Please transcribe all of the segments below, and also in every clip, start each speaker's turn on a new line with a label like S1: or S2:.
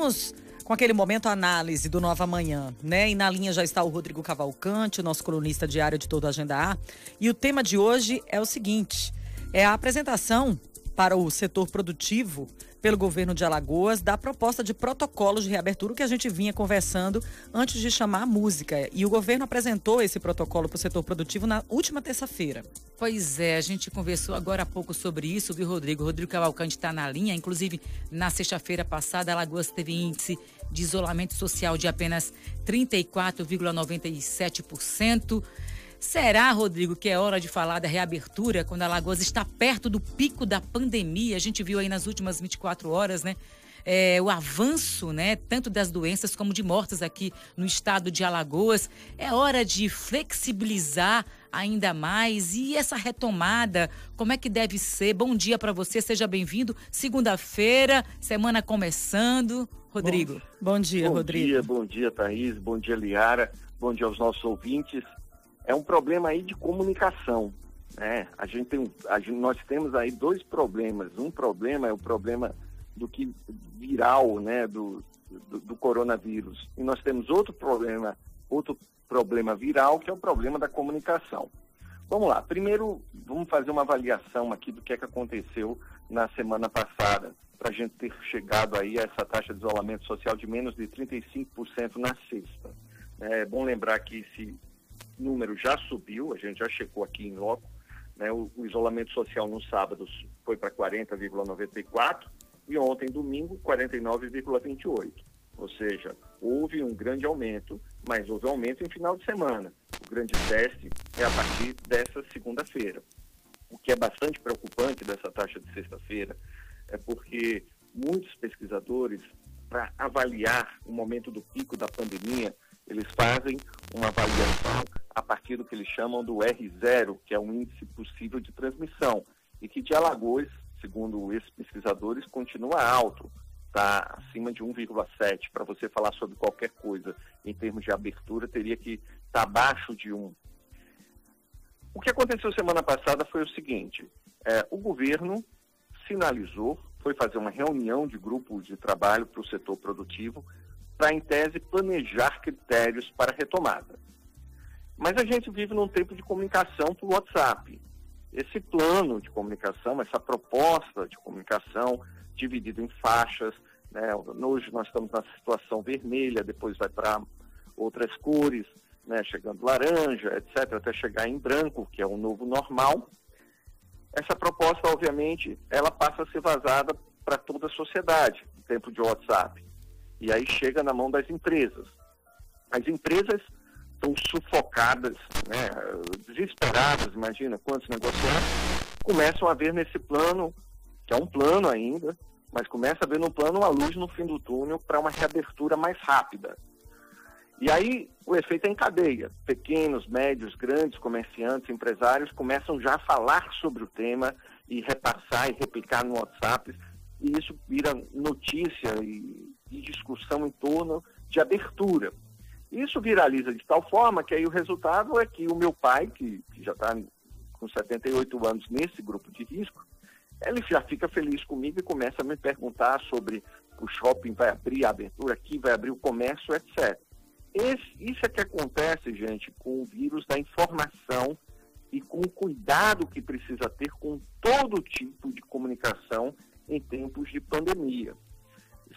S1: Vamos com aquele momento análise do Nova Manhã, né? E na linha já está o Rodrigo Cavalcante, o nosso colunista diário de todo a Agenda A. E o tema de hoje é o seguinte: é a apresentação para o setor produtivo pelo governo de Alagoas da proposta de protocolos de reabertura que a gente vinha conversando antes de chamar a música. E o governo apresentou esse protocolo para o setor produtivo na última terça-feira.
S2: Pois é, a gente conversou agora há pouco sobre isso, viu, Rodrigo? Rodrigo Cavalcante está na linha. Inclusive, na sexta-feira passada, Alagoas teve índice de isolamento social de apenas 34,97%. Será, Rodrigo, que é hora de falar da reabertura quando a Alagoas está perto do pico da pandemia? A gente viu aí nas últimas 24 horas, né? É, o avanço, né, tanto das doenças como de mortes aqui no estado de Alagoas. É hora de flexibilizar ainda mais e essa retomada, como é que deve ser? Bom dia para você, seja bem-vindo. Segunda-feira, semana começando. Rodrigo.
S1: Bom, bom dia,
S3: bom
S1: Rodrigo.
S3: Bom dia, bom dia, Thaís. Bom dia, Liara. Bom dia aos nossos ouvintes é um problema aí de comunicação. Né? A gente tem, a gente, nós temos aí dois problemas. Um problema é o problema do que viral, né, do, do, do coronavírus. E nós temos outro problema, outro problema viral, que é o problema da comunicação. Vamos lá. Primeiro, vamos fazer uma avaliação aqui do que é que aconteceu na semana passada, para a gente ter chegado aí a essa taxa de isolamento social de menos de 35% na sexta. É bom lembrar que esse número já subiu, a gente já checou aqui em loco, né, o, o isolamento social no sábado foi para 40,94 e ontem, domingo, 49,28. Ou seja, houve um grande aumento, mas houve aumento em final de semana. O grande teste é a partir dessa segunda-feira. O que é bastante preocupante dessa taxa de sexta-feira é porque muitos pesquisadores, para avaliar o momento do pico da pandemia, eles fazem uma avaliação a partir do que eles chamam do R0, que é um índice possível de transmissão, e que de Alagoas, segundo esses pesquisadores, continua alto, está acima de 1,7. Para você falar sobre qualquer coisa em termos de abertura, teria que estar tá abaixo de 1. O que aconteceu semana passada foi o seguinte: é, o governo sinalizou, foi fazer uma reunião de grupos de trabalho para o setor produtivo, para, em tese, planejar critérios para retomada. Mas a gente vive num tempo de comunicação por WhatsApp. Esse plano de comunicação, essa proposta de comunicação dividido em faixas, né? hoje nós estamos na situação vermelha, depois vai para outras cores, né? chegando laranja, etc., até chegar em branco, que é o novo normal. Essa proposta, obviamente, ela passa a ser vazada para toda a sociedade, no tempo de WhatsApp. E aí chega na mão das empresas. As empresas estão sufocadas, né, desesperadas, imagina quantos negociantes, começam a ver nesse plano, que é um plano ainda, mas começa a ver no plano uma luz no fim do túnel para uma reabertura mais rápida. E aí o efeito é em cadeia. Pequenos, médios, grandes comerciantes, empresários começam já a falar sobre o tema e repassar e replicar no WhatsApp, e isso vira notícia e, e discussão em torno de abertura. Isso viraliza de tal forma que aí o resultado é que o meu pai, que, que já está com 78 anos nesse grupo de risco, ele já fica feliz comigo e começa a me perguntar sobre o shopping vai abrir a abertura aqui, vai abrir o comércio, etc. Esse, isso é que acontece, gente, com o vírus da informação e com o cuidado que precisa ter com todo tipo de comunicação em tempos de pandemia.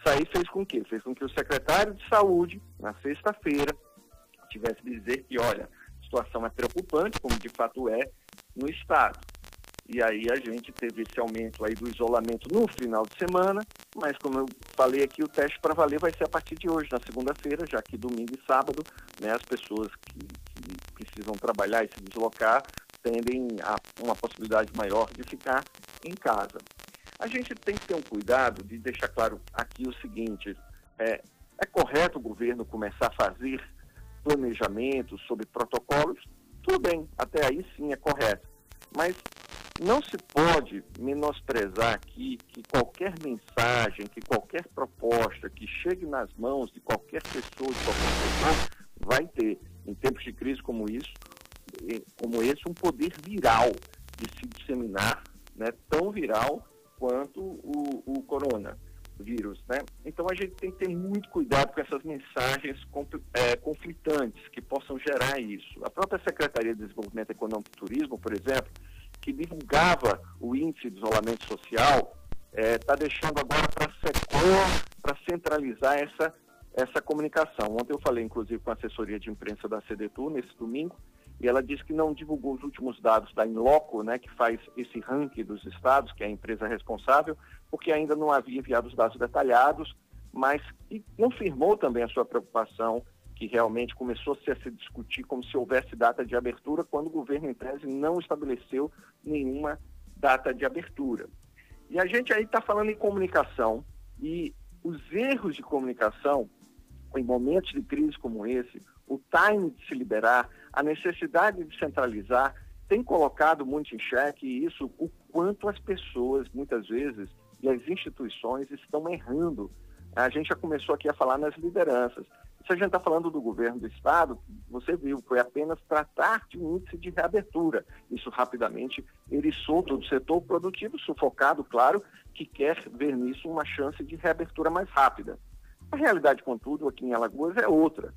S3: Isso aí fez com que? Fez com que o secretário de saúde, na sexta-feira, tivesse dizer que, olha, a situação é preocupante, como de fato é, no Estado. E aí a gente teve esse aumento aí do isolamento no final de semana, mas como eu falei aqui, o teste para valer vai ser a partir de hoje, na segunda-feira, já que domingo e sábado, né, as pessoas que, que precisam trabalhar e se deslocar tendem a uma possibilidade maior de ficar em casa. A gente tem que ter um cuidado de deixar claro aqui o seguinte: é, é correto o governo começar a fazer planejamento sobre protocolos? Tudo bem, até aí sim é correto. Mas não se pode menosprezar aqui que qualquer mensagem, que qualquer proposta que chegue nas mãos de qualquer pessoa, de qualquer pessoa, vai ter, em tempos de crise como isso, como esse, um poder viral de se disseminar, né, tão viral quanto o, o né? Então a gente tem que ter muito cuidado com essas mensagens é, conflitantes que possam gerar isso. A própria Secretaria de Desenvolvimento Econômico e Turismo, por exemplo, que divulgava o índice de isolamento social, está é, deixando agora para SECOR para centralizar essa, essa comunicação. Ontem eu falei, inclusive, com a assessoria de imprensa da CDTU, nesse domingo, e ela disse que não divulgou os últimos dados da Inloco, né, que faz esse ranking dos estados, que é a empresa responsável, porque ainda não havia enviado os dados detalhados, mas e confirmou também a sua preocupação que realmente começou-se a se discutir como se houvesse data de abertura, quando o governo, em tese, não estabeleceu nenhuma data de abertura. E a gente aí está falando em comunicação, e os erros de comunicação, em momentos de crise como esse, o time de se liberar, a necessidade de centralizar, tem colocado muito em xeque isso, o quanto as pessoas, muitas vezes, e as instituições estão errando. A gente já começou aqui a falar nas lideranças. Se a gente está falando do governo do Estado, você viu, foi apenas tratar de um índice de reabertura. Isso rapidamente eriçou todo o setor produtivo, sufocado, claro, que quer ver nisso uma chance de reabertura mais rápida. A realidade, contudo, aqui em Alagoas é outra.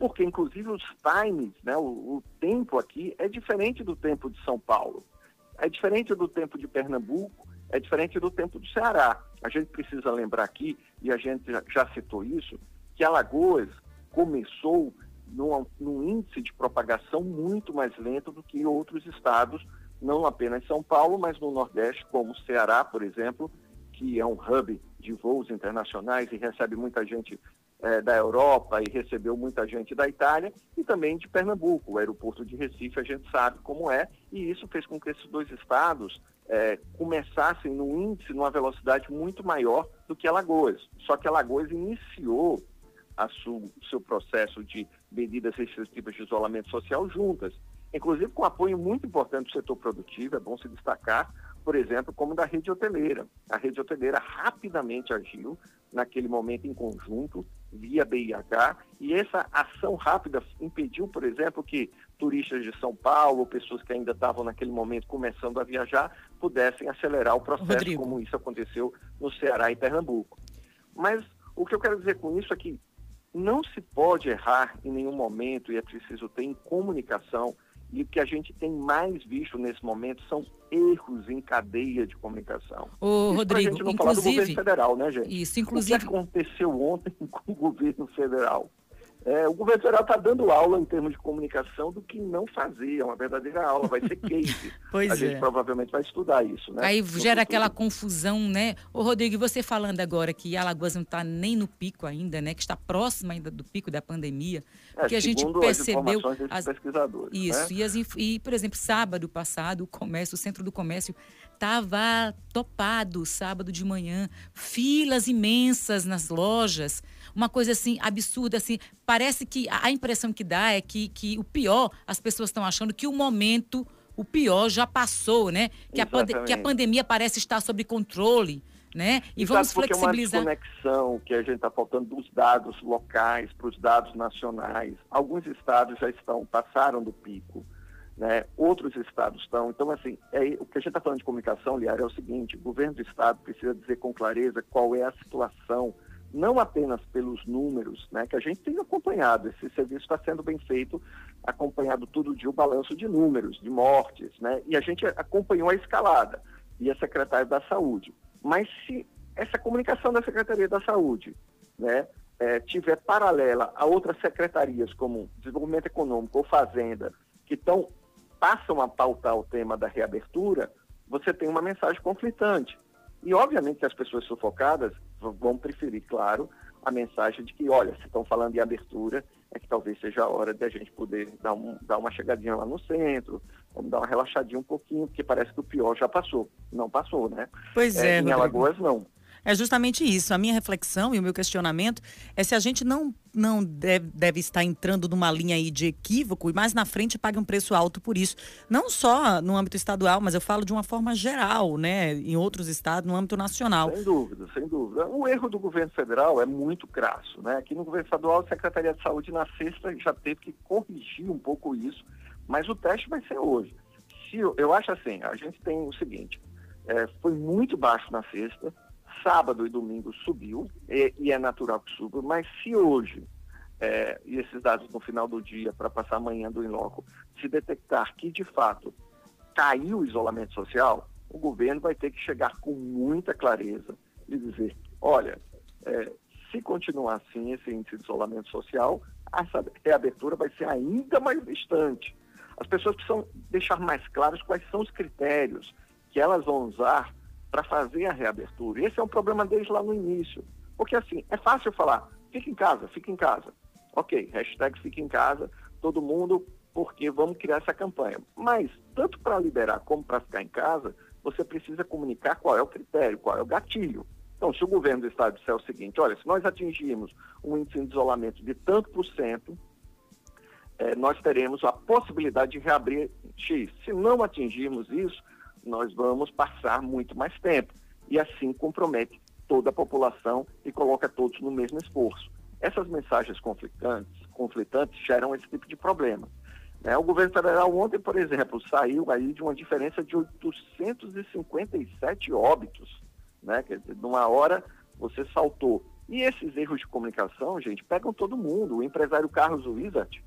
S3: Porque, inclusive, os times, né, o, o tempo aqui é diferente do tempo de São Paulo. É diferente do tempo de Pernambuco, é diferente do tempo do Ceará. A gente precisa lembrar aqui, e a gente já citou isso, que Alagoas começou num, num, índice de propagação muito mais lento do que outros estados, não apenas São Paulo, mas no Nordeste, como Ceará, por exemplo, que é um hub de voos internacionais e recebe muita gente é, da Europa e recebeu muita gente da Itália e também de Pernambuco. O aeroporto de Recife a gente sabe como é, e isso fez com que esses dois estados é, começassem no índice, numa velocidade muito maior do que Alagoas. Só que Alagoas iniciou o seu processo de medidas restritivas de isolamento social juntas, inclusive com apoio muito importante do setor produtivo, é bom se destacar, por exemplo, como da rede hoteleira. A rede hoteleira rapidamente agiu naquele momento em conjunto, via BIH, e essa ação rápida impediu, por exemplo, que turistas de São Paulo, pessoas que ainda estavam naquele momento começando a viajar, pudessem acelerar o processo, Rodrigo. como isso aconteceu no Ceará e Pernambuco. Mas o que eu quero dizer com isso é que não se pode errar em nenhum momento e é preciso ter em comunicação. E o que a gente tem mais visto nesse momento são erros em cadeia de comunicação.
S2: Ô, Rodrigo,
S3: gente não
S2: inclusive,
S3: falar do governo federal, né, gente?
S2: Isso, inclusive.
S3: O que aconteceu ontem com o governo federal? É, o governo federal está dando aula em termos de comunicação do que não fazer, é uma verdadeira aula, vai ser case.
S2: pois
S3: a
S2: é.
S3: gente provavelmente vai estudar isso, né?
S2: Aí gera aquela confusão, né? Ô, Rodrigo, você falando agora que Alagoas não está nem no pico ainda, né? Que está próxima ainda do pico da pandemia.
S3: É,
S2: que a gente percebeu.
S3: As, pesquisadores.
S2: Isso,
S3: né?
S2: e, as, e, por exemplo, sábado passado, o comércio, o centro do comércio estava topado sábado de manhã, filas imensas nas lojas, uma coisa assim absurda, assim. Parece que a impressão que dá é que, que o pior, as pessoas estão achando que o momento, o pior já passou, né? Que a, que a pandemia parece estar sob controle. Né? E
S3: Exato,
S2: vamos
S3: flexibilizar. É uma desconexão que a gente está faltando dos dados locais para os dados nacionais. Alguns estados já estão, passaram do pico né? outros estados estão. Então, assim, é, o que a gente está falando de comunicação, Liara, é o seguinte, o governo do estado precisa dizer com clareza qual é a situação, não apenas pelos números, né, que a gente tem acompanhado, esse serviço está sendo bem feito, acompanhado todo dia o balanço de números, de mortes, né, e a gente acompanhou a escalada, e a Secretaria da Saúde. Mas se essa comunicação da Secretaria da Saúde, né, é, tiver paralela a outras secretarias como Desenvolvimento Econômico ou Fazenda, que estão passam a pautar o tema da reabertura, você tem uma mensagem conflitante. E, obviamente, as pessoas sufocadas vão preferir, claro, a mensagem de que, olha, se estão falando de abertura, é que talvez seja a hora de a gente poder dar, um, dar uma chegadinha lá no centro, vamos dar uma relaxadinha um pouquinho, porque parece que o pior já passou. Não passou, né?
S1: Pois é, é
S3: Em Alagoas, não.
S1: É justamente isso. A minha reflexão e o meu questionamento é se a gente não, não deve, deve estar entrando numa linha aí de equívoco e mais na frente paga um preço alto por isso. Não só no âmbito estadual, mas eu falo de uma forma geral, né? Em outros estados, no âmbito nacional.
S3: Sem dúvida, sem dúvida. O erro do governo federal é muito crasso, né? Aqui no governo estadual, a Secretaria de Saúde na sexta já teve que corrigir um pouco isso, mas o teste vai ser hoje. Se, eu acho assim, a gente tem o seguinte, é, foi muito baixo na sexta, sábado e domingo subiu, e, e é natural que suba, mas se hoje, é, e esses dados no final do dia, para passar amanhã do Inloco, se detectar que de fato caiu o isolamento social, o governo vai ter que chegar com muita clareza e dizer, olha, é, se continuar assim esse índice de isolamento social, essa reabertura vai ser ainda mais distante. As pessoas precisam deixar mais claros quais são os critérios que elas vão usar para fazer a reabertura. Esse é um problema desde lá no início. Porque assim, é fácil falar, fica em casa, fica em casa. Ok, hashtag fica em casa, todo mundo, porque vamos criar essa campanha. Mas, tanto para liberar como para ficar em casa, você precisa comunicar qual é o critério, qual é o gatilho. Então, se o governo do estado disser o seguinte, olha, se nós atingirmos um índice de isolamento de tanto por cento, é, nós teremos a possibilidade de reabrir X. Se não atingirmos isso, nós vamos passar muito mais tempo. E assim compromete toda a população e coloca todos no mesmo esforço. Essas mensagens conflitantes, conflitantes geram esse tipo de problema. Né? O governo federal ontem, por exemplo, saiu aí de uma diferença de 857 óbitos né? Quer dizer, numa hora você saltou. E esses erros de comunicação, gente, pegam todo mundo. O empresário Carlos Wizard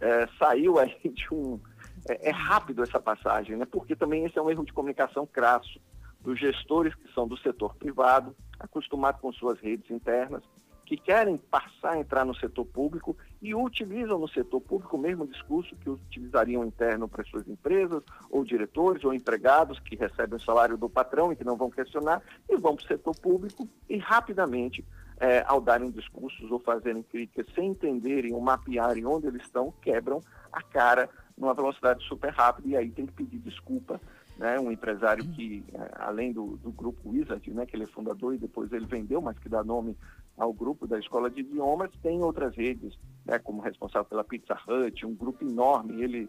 S3: é, saiu aí de um. É, é, rápido essa passagem, né? Porque também esse é um erro de comunicação crasso dos gestores que são do setor privado, acostumados com suas redes internas, que querem passar a entrar no setor público e utilizam no setor público o mesmo discurso que utilizariam interno para suas empresas, ou diretores, ou empregados que recebem o salário do patrão e que não vão questionar, e vão para o setor público e rapidamente, é, ao darem discursos ou fazerem críticas sem entenderem ou mapearem onde eles estão, quebram a cara numa velocidade super rápida e aí tem que pedir desculpa né, um empresário que, é, além do, do grupo Wizard, né, que ele é fundador e depois ele vendeu, mas que dá nome ao grupo da Escola de Idiomas, tem outras redes, né, como responsável pela Pizza Hut, um grupo enorme, ele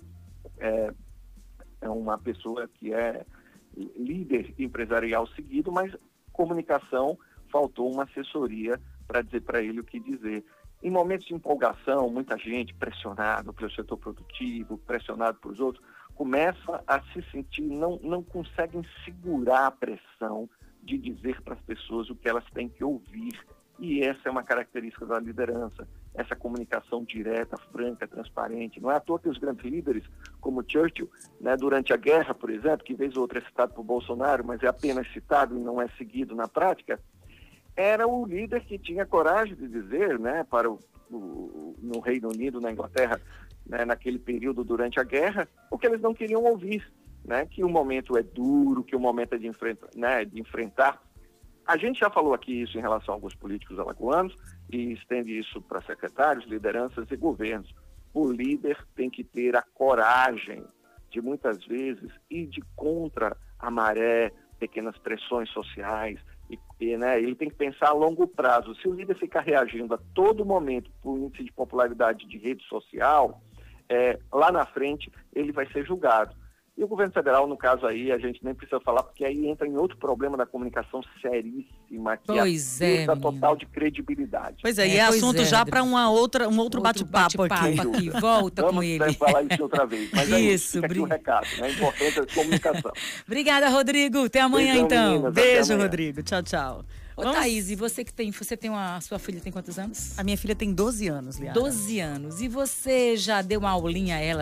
S3: é, é uma pessoa que é líder empresarial seguido, mas comunicação, faltou uma assessoria para dizer para ele o que dizer. Em momentos de empolgação, muita gente pressionado pelo setor produtivo, pressionado por os outros, começa a se sentir, não, não conseguem segurar a pressão de dizer para as pessoas o que elas têm que ouvir. E essa é uma característica da liderança, essa comunicação direta, franca, transparente. Não é à toa que os grandes líderes, como Churchill, né, durante a guerra, por exemplo, que vez ou outra é citado por Bolsonaro, mas é apenas citado e não é seguido na prática, era o líder que tinha coragem de dizer né, para o, o no Reino Unido, na Inglaterra, né, naquele período durante a guerra, o que eles não queriam ouvir, né, que o momento é duro, que o momento é de, enfrenta, né, de enfrentar. A gente já falou aqui isso em relação a alguns políticos alagoanos e estende isso para secretários, lideranças e governos. O líder tem que ter a coragem de muitas vezes ir de contra a maré, pequenas pressões sociais, né, ele tem que pensar a longo prazo. Se o líder ficar reagindo a todo momento por índice de popularidade de rede social, é, lá na frente ele vai ser julgado. E o governo federal, no caso aí, a gente nem precisa falar, porque aí entra em outro problema da comunicação seríssima, que
S2: pois
S3: é
S2: a
S3: é, total de credibilidade.
S1: Pois é, é e é assunto é, já para uma outra, um outro, outro bate-papo
S2: bate aqui. aqui. Volta
S3: Vamos
S2: com ele.
S3: falar isso outra vez. Mas isso, é isso fica aqui o um recado, né? A importância da comunicação.
S2: Obrigada, Rodrigo. Até amanhã,
S3: Beijão,
S2: então.
S3: Meninas,
S1: Beijo, Rodrigo. Tchau, tchau.
S2: Ô, Vamos... Thaís, e você que tem, você tem uma, sua filha tem quantos anos?
S1: A minha filha tem 12 anos, Liara.
S2: 12 anos. E você já deu uma aulinha a ela